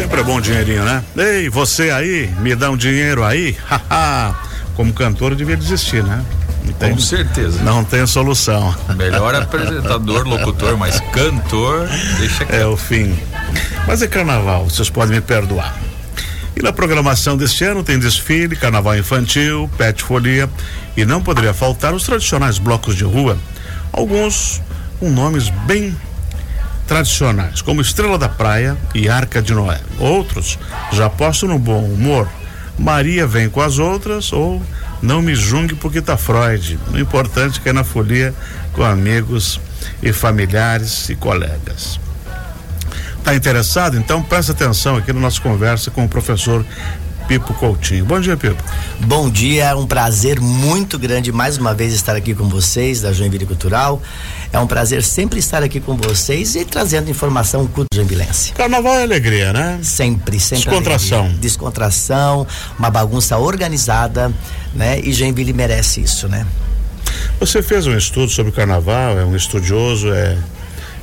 Sempre é bom dinheirinho, né? Ei, você aí, me dá um dinheiro aí? Haha. Como cantor, eu devia desistir, né? Tem, Com certeza. Não tem solução. Melhor apresentador, locutor, mas cantor, deixa É o fim. Mas é carnaval, vocês podem me perdoar. E na programação deste ano tem desfile, carnaval infantil, pet folia e não poderia faltar os tradicionais blocos de rua, alguns com nomes bem tradicionais, como Estrela da Praia e Arca de Noé. Outros já postam no bom humor. Maria vem com as outras ou não me jungue porque tá Freud. O importante é que é na folia com amigos e familiares e colegas. Tá interessado? Então presta atenção aqui na nossa conversa com o professor Pipo Coutinho. Bom dia, Pipo. Bom dia, é um prazer muito grande mais uma vez estar aqui com vocês da Joinville Cultural. É um prazer sempre estar aqui com vocês e trazendo informação cultural joinvilense. Carnaval é alegria, né? Sempre, sempre. Descontração. alegria. Descontração, uma bagunça organizada, né? E Joinville merece isso, né? Você fez um estudo sobre o carnaval, é um estudioso, é,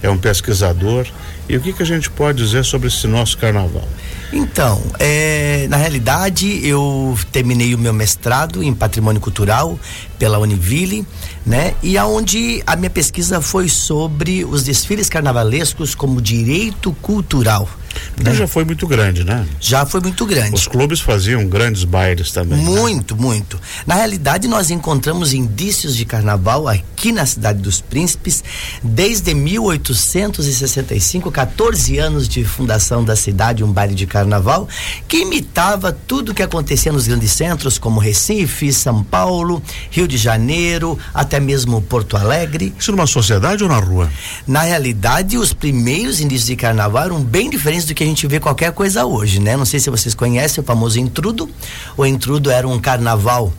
é um pesquisador. E o que, que a gente pode dizer sobre esse nosso carnaval? Então, é, na realidade, eu terminei o meu mestrado em patrimônio cultural pela Univille, né? E aonde a minha pesquisa foi sobre os desfiles carnavalescos como direito cultural. Porque né? já foi muito grande, né? Já foi muito grande. Os clubes faziam grandes bailes também. né? Muito, muito. Na realidade, nós encontramos indícios de carnaval aqui na cidade dos Príncipes desde 1865, 14 anos de fundação da cidade, um baile de carnaval que imitava tudo que acontecia nos grandes centros, como Recife, São Paulo, Rio de Janeiro, até mesmo Porto Alegre. Isso numa sociedade ou na rua? Na realidade, os primeiros indícios de carnaval eram bem diferentes do que a gente vê qualquer coisa hoje, né? Não sei se vocês conhecem o famoso intrudo. O intrudo era um carnaval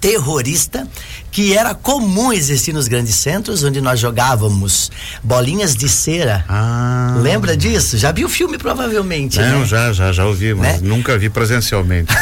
terrorista que era comum existir nos grandes centros onde nós jogávamos bolinhas de cera. Ah. Lembra disso? Já viu o filme provavelmente, Não, né? já, já, já ouvi, mas Né? nunca vi presencialmente.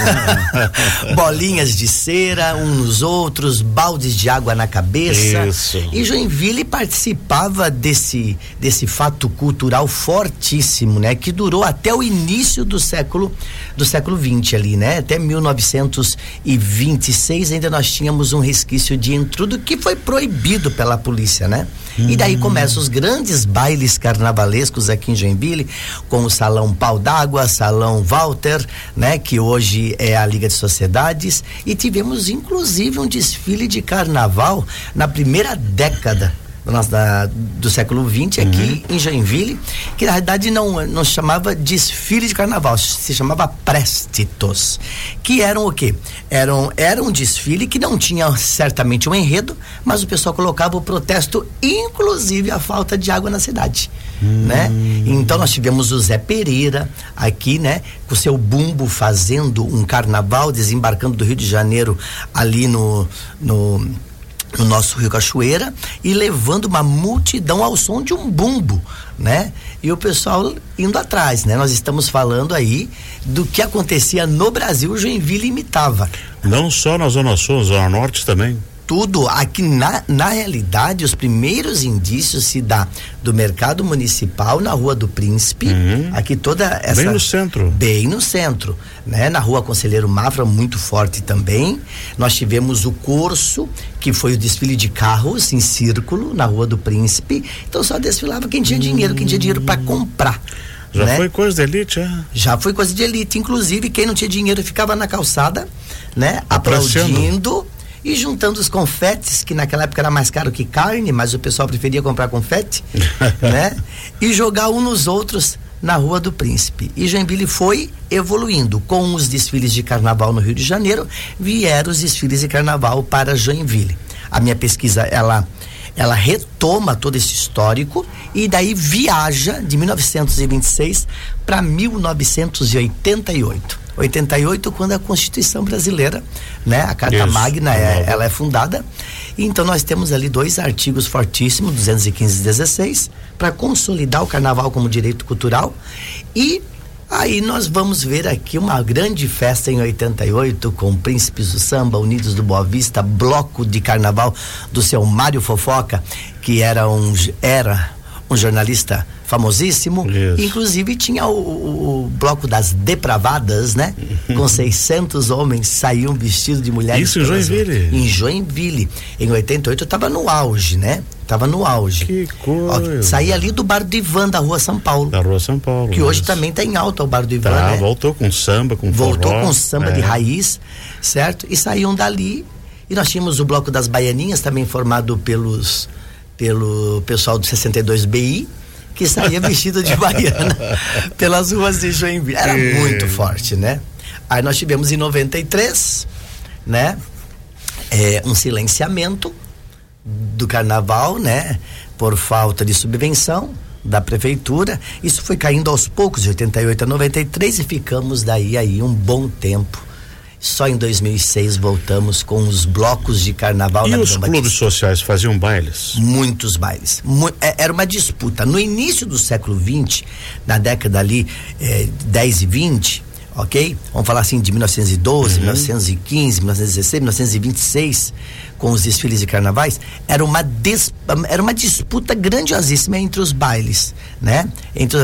bolinhas de cera uns nos outros, baldes de água na cabeça. Isso. E Joinville participava desse desse fato cultural fortíssimo, né, que durou até o início do século do século 20 ali, né? Até 1926 ainda nós tínhamos um resquício de intrudo que foi proibido pela polícia, né? E daí começam os grandes bailes carnavalescos aqui em Joinville, com o Salão Pau d'Água, Salão Walter, né? Que hoje é a Liga de Sociedades. E tivemos inclusive um desfile de carnaval na primeira década do, nosso, da, do século XX aqui em Joinville, que na verdade não, não se chamava desfile de carnaval, se chamava préstitos, que eram o quê? Eram, era um desfile que não tinha certamente um enredo, mas o pessoal colocava o protesto, inclusive a falta de água na cidade. Né? Então nós tivemos o Zé Pereira aqui, né? Com seu bumbo fazendo um carnaval, desembarcando do Rio de Janeiro ali no, no no nosso Rio Cachoeira e levando uma multidão ao som de um bumbo, né? E o pessoal indo atrás, né? Nós estamos falando aí do que acontecia no Brasil, Joinville imitava. Não só na Zona Sul, Zona Norte também. Tudo aqui na, na realidade, os primeiros indícios se dá do mercado municipal na Rua do Príncipe, aqui toda essa Bem no centro. Bem no centro, né? Na Rua Conselheiro Mafra, muito forte também. Nós tivemos o curso, que foi o desfile de carros em círculo na Rua do Príncipe. Então só desfilava quem tinha dinheiro, quem tinha dinheiro para comprar. Já né? foi coisa de elite, é? Já foi coisa de elite. Inclusive, quem não tinha dinheiro ficava na calçada, né? Aplaudindo e juntando os confetes, que naquela época era mais caro que carne, mas o pessoal preferia comprar confete, né? E jogar um nos outros na Rua do Príncipe. E Joinville foi evoluindo. Com os desfiles de carnaval no Rio de Janeiro, vieram os desfiles de carnaval para Joinville. A minha pesquisa, ela ela retoma todo esse histórico e daí viaja de 1926 para 1988. 88 quando a Constituição brasileira, né, a Carta Isso, Magna é, nova. ela é fundada. Então nós temos ali dois artigos fortíssimos, 215 e 16, para consolidar o carnaval como direito cultural e Aí nós vamos ver aqui uma grande festa em 88 com Príncipes do Samba, Unidos do Boa Vista, bloco de carnaval do seu Mário Fofoca, que era um era um jornalista famosíssimo. Isso. Inclusive tinha o, o- o bloco das depravadas, né? Com 600 homens saíam vestidos de mulheres. Isso em Joinville? Em Joinville. Em 88 eu tava no auge, né? Tava no auge. Que Ó, coisa. saía ali do Bar do Ivan, da rua São Paulo. Da Rua São Paulo. Que hoje isso. também tá em alta o Bar do Ivan, Tá, né? voltou com samba, com Voltou forró. com samba de É. raiz, certo? E saíam dali. E nós tínhamos o bloco das baianinhas, também formado pelos pelo pessoal do 62BI, que saía vestido de baiana pelas ruas de Joinville. Era muito forte, né? Aí nós tivemos em 93, né? É, um silenciamento do carnaval, né? Por falta de subvenção da prefeitura. Isso foi caindo aos poucos, de 88 a 93, e ficamos daí aí um bom tempo. Só em 2006 voltamos com os blocos de carnaval E na os clubes Batista. sociais faziam bailes? Muitos bailes. Mu- é- era uma disputa. No início do século XX, na década ali eh, 10 e 20, ok? Vamos falar assim de 1912, 1915, 1916, 1926, com os desfiles de carnavais, era uma, des- era uma disputa grandiosíssima entre os bailes, né?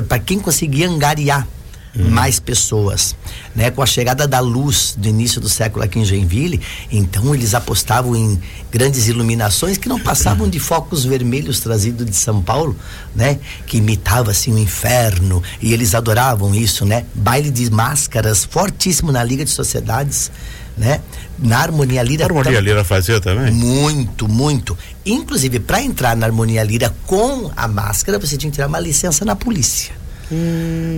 Para quem conseguia angariar mais pessoas, né? Com a chegada da luz do início do século aqui em Joinville, então eles apostavam em grandes iluminações que não passavam de focos vermelhos trazidos de São Paulo, né? Que imitava assim o inferno e eles adoravam isso, né? Baile de máscaras fortíssimo na Liga de Sociedades, né? Na Harmonia Lira A Harmonia Lira fazia também? muito, muito. Inclusive, para entrar na harmonia lira com a máscara, você tinha que tirar uma licença na polícia.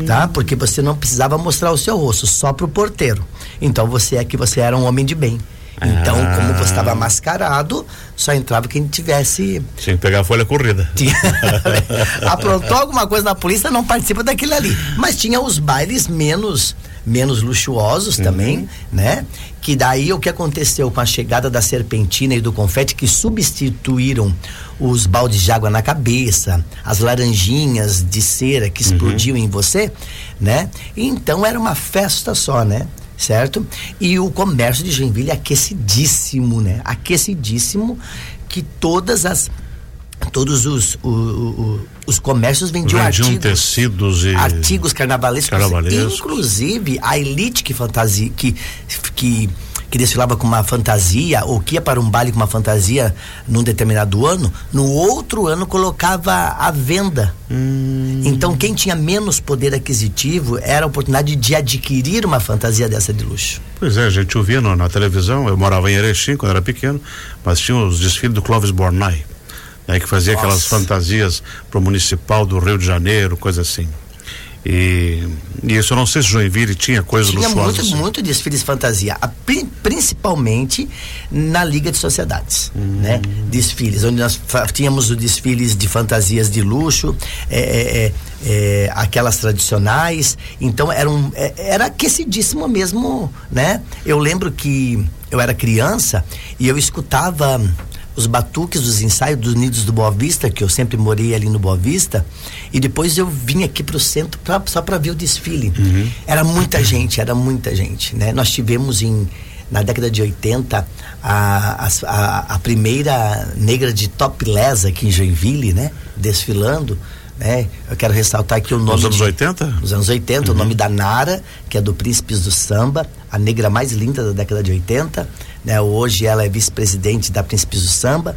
Tá? Porque você não precisava mostrar o seu rosto, só pro porteiro. Então você é que você era um homem de bem. Então, Ah. como você estava mascarado, só entrava quem tivesse. Tinha que pegar a folha corrida. tinha- aprontou alguma coisa na polícia, não participa daquele ali. Mas tinha os bailes menos menos luxuosos também, né? Que daí o que aconteceu com a chegada da serpentina e do confete que substituíram os baldes de água na cabeça, as laranjinhas de cera que explodiam em você, né? Então era uma festa só, né? Certo? E o comércio de Joinville é aquecidíssimo, né? Aquecidíssimo que todas as todos os, o- o- os comércios vendiam, Vendiam artigos tecidos e. artigos carnavalescos, Carnavalescos. inclusive a elite que fantasia que que que desfilava com uma fantasia ou que ia para um baile com uma fantasia num determinado ano, no outro ano colocava à venda. Hum. Então quem tinha menos poder aquisitivo era a oportunidade de adquirir uma fantasia dessa de luxo. Pois é, a gente ouvia no- na televisão, eu morava em Erechim quando era pequeno, mas tinha os desfiles do Clóvis Bornai, né, que fazia aquelas Nossa. fantasias pro municipal do Rio de Janeiro, coisa assim. E, e isso eu não sei se Joinville tinha coisa Tinha luxuosa muito, assim. muito desfiles fantasia, a pri- principalmente na Liga de Sociedades, Hum. né? Desfiles, onde nós tínhamos os desfiles de fantasias de luxo, é, é, é, é, aquelas tradicionais, então era, um, é, era aquecidíssimo mesmo, né? Eu lembro que eu era criança e eu escutava os batuques dos ensaios dos Nidos do Boa Vista, que eu sempre morei ali no Boa Vista, e depois eu vim aqui pro centro pra, só para ver o desfile. Era muita gente, era muita gente, né? Nós tivemos em na década de 80 a, a, a primeira negra de topless aqui em Joinville, né? Desfilando, né? Eu quero ressaltar aqui o nome Nos anos de- 80? nos anos 80, o nome da Nara, que é do Príncipes do Samba, a negra mais linda da década de 80. Né? Hoje ela é vice-presidente da Príncipes do Samba.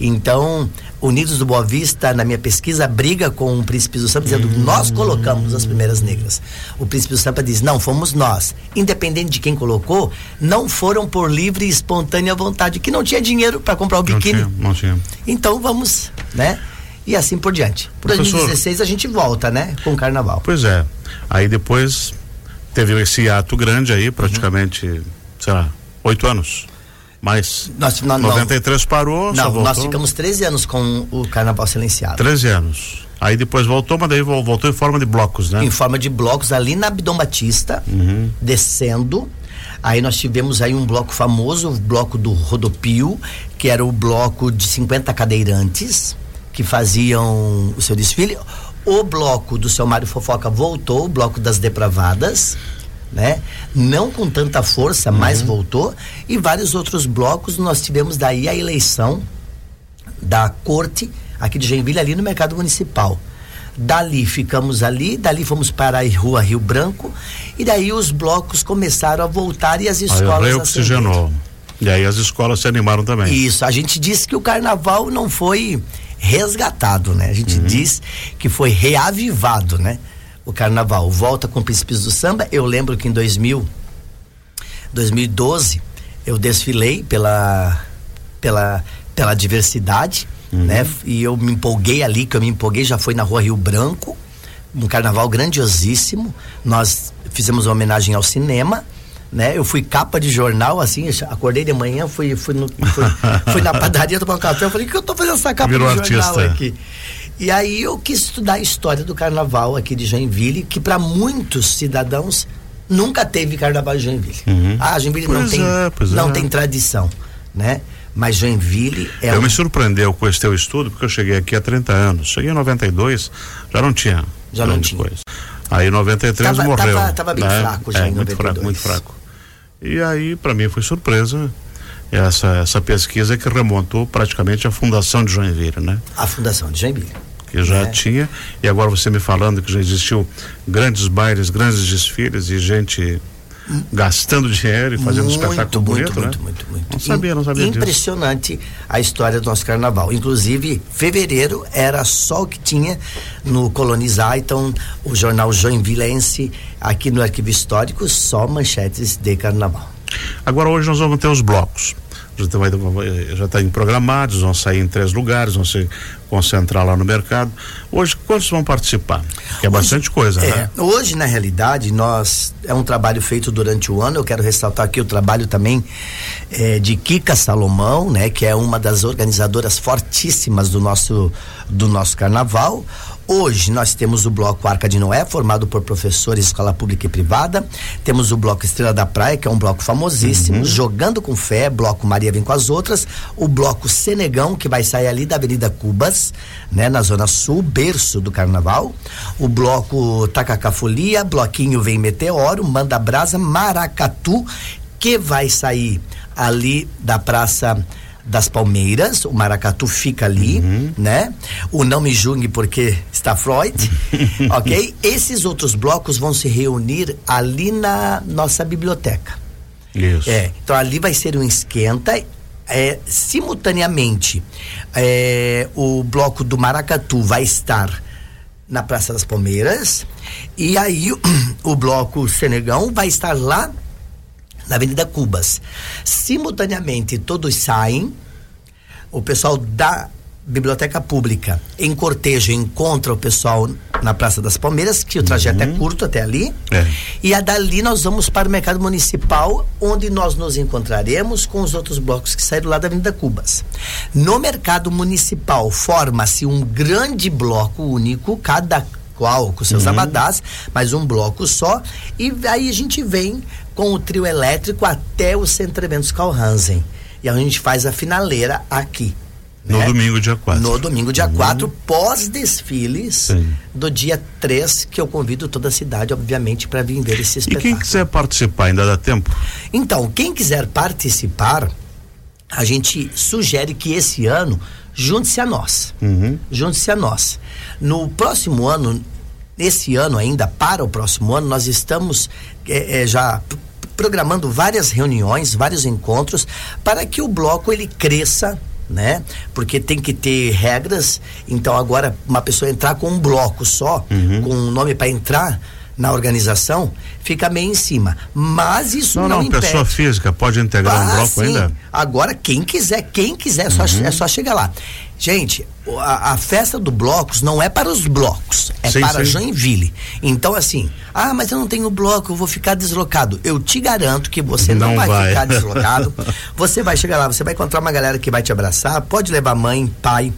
Então, Unidos do Boa Vista, na minha pesquisa, briga com o Príncipes do Samba, dizendo nós colocamos as primeiras negras. O Príncipe do Samba diz: não, fomos nós. Independente de quem colocou, não foram por livre e espontânea vontade, que não tinha dinheiro para comprar o Não biquíni. tinha, não tinha. Então vamos, né? E assim por diante. Professor- 2016 a gente volta, né? Com o carnaval. Pois é. Aí depois teve esse ato grande aí, praticamente, sei lá, oito anos. Mas Nós, não, não, 93 parou, só não, voltou. nós ficamos 13 anos com o carnaval silenciado. 13 anos. Aí depois voltou, mas daí vol- voltou em forma de blocos, né? Em forma de blocos ali na Abdom Batista, Uhum. descendo. Aí nós tivemos aí um bloco famoso, o bloco do Rodopio, que era o bloco de 50 cadeirantes que faziam o seu desfile. O bloco do seu Mário Fofoca voltou, o bloco das depravadas, né? Não com tanta força, mas voltou. E vários outros blocos, nós tivemos daí a eleição da corte aqui de Joinville ali no mercado municipal. Dali ficamos ali, dali fomos para a Rua Rio Branco e daí os blocos começaram a voltar e as escolas aí oxigenou. E aí as escolas se animaram também. Isso, a gente disse que o carnaval não foi resgatado, né? A gente uhum. diz que foi reavivado, né? O carnaval volta com princípios do samba. Eu lembro que em 2000 2012 eu desfilei pela pela pela diversidade uhum. né? E eu me empolguei ali, que eu me empolguei, já foi na rua Rio Branco, um carnaval grandiosíssimo. Nós fizemos uma homenagem ao cinema, né? Eu fui capa de jornal, assim, acordei de manhã, fui, fui, no, fui, fui na padaria tomar um café, eu falei, que eu tô fazendo essa capa Virou de jornal artista. aqui? E aí eu quis estudar a história do carnaval aqui de Joinville, que para muitos cidadãos nunca teve carnaval em Joinville. Uhum. Ah, Joinville pois não tem, é, não é. tem tradição, né? Mas Joinville é. Eu um... me surpreendeu com esse teu estudo, porque eu cheguei aqui há 30 anos. Cheguei em 92, já não tinha. Já não tinha. Coisa. Aí em 93 tava, morreu. Tava, tava bem né? fraco já é, em muito 92. fraco, muito fraco. E aí, para mim, foi surpresa essa, essa pesquisa que remontou praticamente a fundação de Joinville, né? A fundação de Joinville. Que já é. tinha, e agora você me falando que já existiu grandes bailes, grandes desfiles e gente gastando dinheiro e fazendo muito, um espetáculo muito, bonito, muito, né? Muito, muito, Não sabia, não sabia Impressionante disso. a história do nosso carnaval. Inclusive, fevereiro era só o que tinha no Colonizar, então o jornal Joinvilense, aqui no Arquivo Histórico, só manchetes de carnaval. Agora hoje nós vamos ter os blocos já está programados, vão sair em três lugares, vão se concentrar lá no mercado. Hoje, quantos vão participar? Que é hoje, bastante coisa, é, né? Hoje, na realidade, nós é um trabalho feito durante o ano. Eu quero ressaltar aqui o trabalho também é, de Kika Salomão, né? Que é uma das organizadoras fortíssimas do nosso do nosso carnaval. Hoje nós temos o bloco Arca de Noé, formado por professores de escola pública e privada. Temos o bloco Estrela da Praia, que é um bloco famosíssimo. Uhum. Jogando com Fé, bloco Maria Vem com as Outras. O bloco Senegão, que vai sair ali da Avenida Cubas, né, na Zona Sul, berço do carnaval. O bloco Tacacafolia, bloquinho Vem Meteoro, Manda Brasa, Maracatu, que vai sair ali da Praça das Palmeiras, o Maracatu fica ali, uhum. né? O Não Me Julgue porque está Freud, ok? Esses outros blocos vão se reunir ali na nossa biblioteca. Isso. É, então ali vai ser um esquenta é, simultaneamente é, o bloco do Maracatu vai estar na Praça das Palmeiras e aí o, o bloco Senegão vai estar lá na Avenida Cubas. Simultaneamente, todos saem, o pessoal da Biblioteca Pública em cortejo encontra o pessoal na Praça das Palmeiras, que o trajeto é uhum. é curto até ali. É. E a dali nós vamos para o Mercado Municipal, onde nós nos encontraremos com os outros blocos que saíram lá da Avenida Cubas. No Mercado Municipal forma-se um grande bloco único, cada qual com seus uhum. abadás, mas um bloco só. E aí a gente vem com o trio elétrico até o Centro Eventos Hansen. E a gente faz a finaleira aqui. No né? domingo, dia 4. No domingo, dia 4, uhum. pós-desfiles do dia 3, que eu convido toda a cidade, obviamente, para vir ver esse espetáculo. E quem quiser participar, ainda dá tempo? Então, quem quiser participar, a gente sugere que esse ano junte-se a nós. Uhum. Junte-se a nós. No próximo ano, esse ano ainda, para o próximo ano, nós estamos é, é, já programando várias reuniões, vários encontros, para que o bloco ele cresça né? Porque tem que ter regras. Então agora uma pessoa entrar com um bloco só, uhum. com um nome para entrar, na organização, fica meio em cima. Mas isso não, não, não impede. pessoa física pode integrar ah, um bloco sim. ainda? Agora, quem quiser, quem quiser, uhum. só, é só chegar lá. Gente, a, a, festa do blocos não é para os blocos, é sim, para sim. Joinville. Então, assim, ah, mas eu não tenho bloco, eu vou ficar deslocado. Eu te garanto que você não, não vai, vai, ficar deslocado. você vai chegar lá, você vai encontrar uma galera que vai te abraçar, pode levar mãe, pai,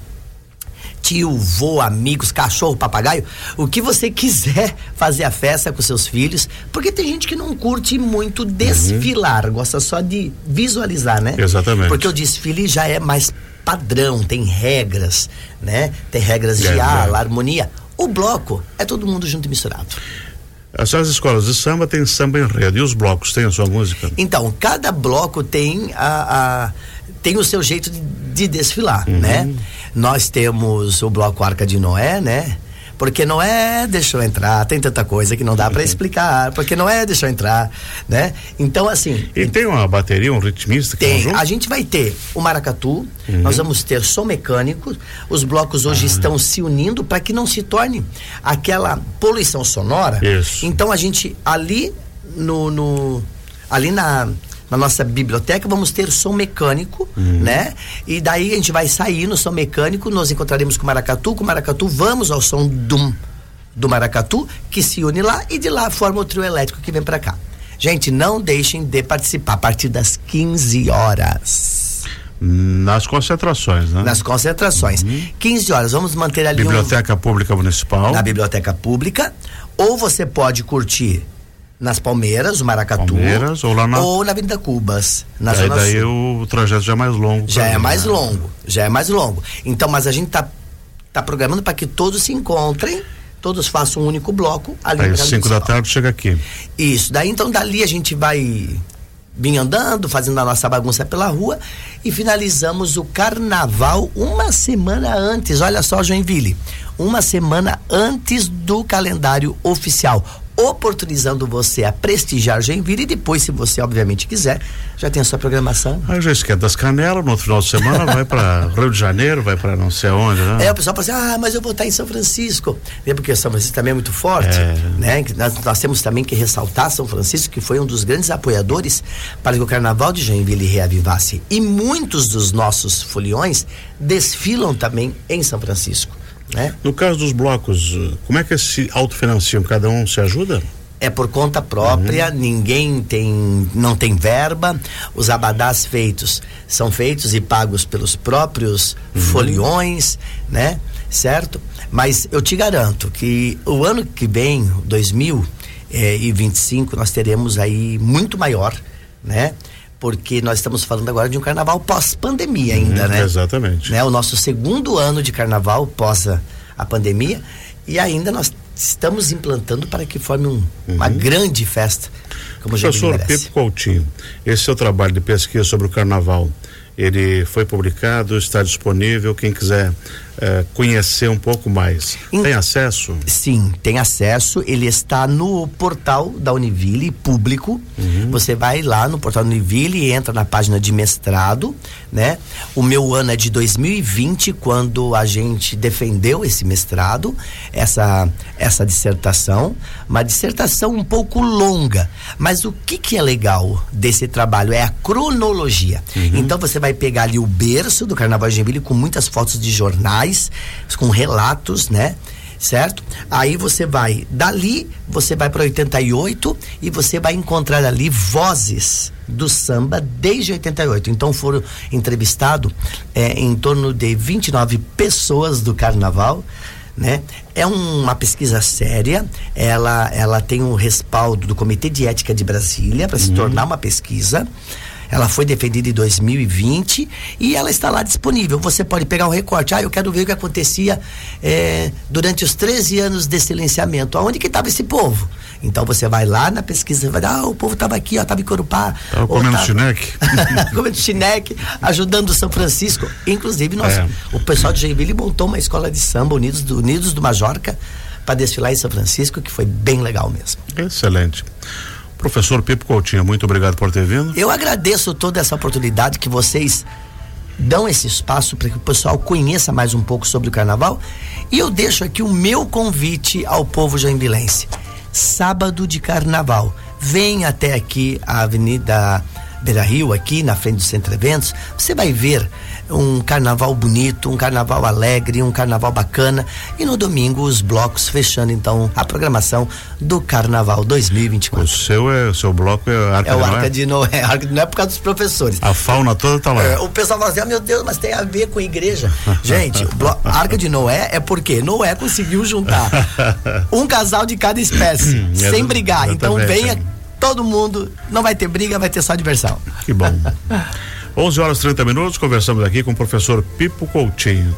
tio, vô, amigos, cachorro, papagaio, o que você quiser fazer a festa com seus filhos, porque tem gente que não curte muito desfilar, uhum. gosta só de visualizar, né? Exatamente. Porque o desfile já é mais padrão, tem regras, né? Tem regras de é, ala, é. harmonia. O bloco é todo mundo junto e misturado. As escolas de samba têm samba em rede e os blocos têm a sua música? Então, cada bloco tem a, a tem o seu jeito de, de desfilar, uhum. né? Nós temos o bloco Arca de Noé, né? Porque não é deixa eu entrar, tem tanta coisa que não dá para explicar, porque não é deixa eu entrar, né? Então assim. E tem uma bateria, um ritmista que tem. A gente vai ter o maracatu, uhum. nós vamos ter som mecânico, os blocos hoje ah. estão se unindo para que não se torne aquela poluição sonora. Isso. Então a gente ali no, no ali na na nossa biblioteca vamos ter som mecânico, uhum. né? E daí a gente vai sair no som mecânico, nós encontraremos com o maracatu, com o maracatu vamos ao som do, do maracatu, que se une lá e de lá forma o trio elétrico que vem para cá. Gente, não deixem de participar a partir das 15 horas. Nas concentrações, né? Nas concentrações. Uhum. 15 horas, vamos manter ali Biblioteca um... Pública Municipal. Na Biblioteca Pública. Ou você pode curtir nas Palmeiras, o Maracatu. Palmeiras, ou lá na. Ou na Avenida Cubas, na daí o trajeto já é mais longo. Já é mais né? longo, já é mais longo. Então, mas a gente tá, tá programando para que todos se encontrem, todos façam um único bloco ali. Aí, 5 da tarde chega aqui. Isso, daí então dali a gente vai vir andando, fazendo a nossa bagunça pela rua e finalizamos o carnaval uma semana antes. Olha só, Joinville, uma semana antes do calendário oficial oportunizando você a prestigiar Joinville e depois, se você obviamente quiser, já tem a sua programação. Aí já esquenta as canelas, no outro final de semana vai para Rio de Janeiro, vai para não sei aonde, né? É, o pessoal fala assim, ah, mas eu vou estar em São Francisco, é porque São Francisco também é muito forte, é. né? Nós, nós, temos também que ressaltar São Francisco, que foi um dos grandes apoiadores para que o Carnaval de Joinville reavivasse. E muitos dos nossos foliões desfilam também em São Francisco. Né? No caso dos blocos, como é que se autofinanciam? Cada um se ajuda? é por conta própria, uhum. ninguém tem, não tem verba. Os abadás feitos são feitos e pagos pelos próprios uhum. foliões, né? Certo? Mas eu te garanto que o ano que vem, 2025, nós teremos aí muito maior, né? Porque nós estamos falando agora de um carnaval pós-pandemia ainda, uhum, né? Exatamente. Né? O nosso segundo ano de carnaval pós a, a pandemia e ainda nós estamos implantando para que forme um, uhum. uma grande festa. Como Professor Pepe Coutinho, esse o trabalho de pesquisa sobre o carnaval. Ele foi publicado, está disponível. Quem quiser é, conhecer um pouco mais. Em, tem acesso? Sim, tem acesso. Ele está no portal da Univille, público. Uhum. Você vai lá no portal da Univille e entra na página de mestrado, né? O meu ano é de 2020, quando a gente defendeu esse mestrado, essa, essa dissertação. Uma dissertação um pouco longa. Mas o que, que é legal desse trabalho é a cronologia. Uhum. Então você vai pegar ali o berço do Carnaval de Joinville com muitas fotos de jornais com relatos, né? certo? Aí você vai dali, você vai para 88 e você vai encontrar ali vozes do samba desde 88. Então foram entrevistados é, em torno de 29 pessoas do carnaval. Né? É uma pesquisa séria, ela, ela tem o um respaldo do Comitê de Ética de Brasília para se uhum. tornar uma pesquisa. Ela foi defendida em 2020 e ela está lá disponível. Você pode pegar um recorte. Ah, eu quero ver o que acontecia é, durante os 13 anos de silenciamento. Aonde que estava esse povo? Então você vai lá na pesquisa, vai dar, ah, o povo estava aqui, ó, estava em Corupá. Estava comendo tava... chineque. comendo chineque, ajudando São Francisco. Inclusive, nós, é. o pessoal de Joinville montou uma escola de samba, Unidos do, Unidos do Majorca, para desfilar em São Francisco, que foi bem legal mesmo. Excelente. Professor Pipo Coutinho, muito obrigado por ter vindo. Eu agradeço toda essa oportunidade que vocês dão esse espaço para que o pessoal conheça mais um pouco sobre o carnaval. E eu deixo aqui o meu convite ao povo joinvilense. Sábado de carnaval. Vem até aqui a Avenida Beira Rio, aqui na frente do Centro Eventos. Você vai ver um carnaval bonito, um carnaval alegre, um carnaval bacana. E no domingo, os blocos fechando então a programação do Carnaval 2024. O seu é, o seu bloco é Arca é o Arca de Noé. É, Arca de Noé é por causa dos professores. A fauna toda tá lá. É, o pessoal fala assim: ah, meu Deus, mas tem a ver com igreja. Gente, bloco, Arca de Noé é porque Noé conseguiu juntar um casal de cada espécie, hum, sem brigar. Então venha todo mundo, não vai ter briga, vai ter só diversão. Que bom. 11 horas e 30 minutos, conversamos aqui com o professor Pipo Coutinho.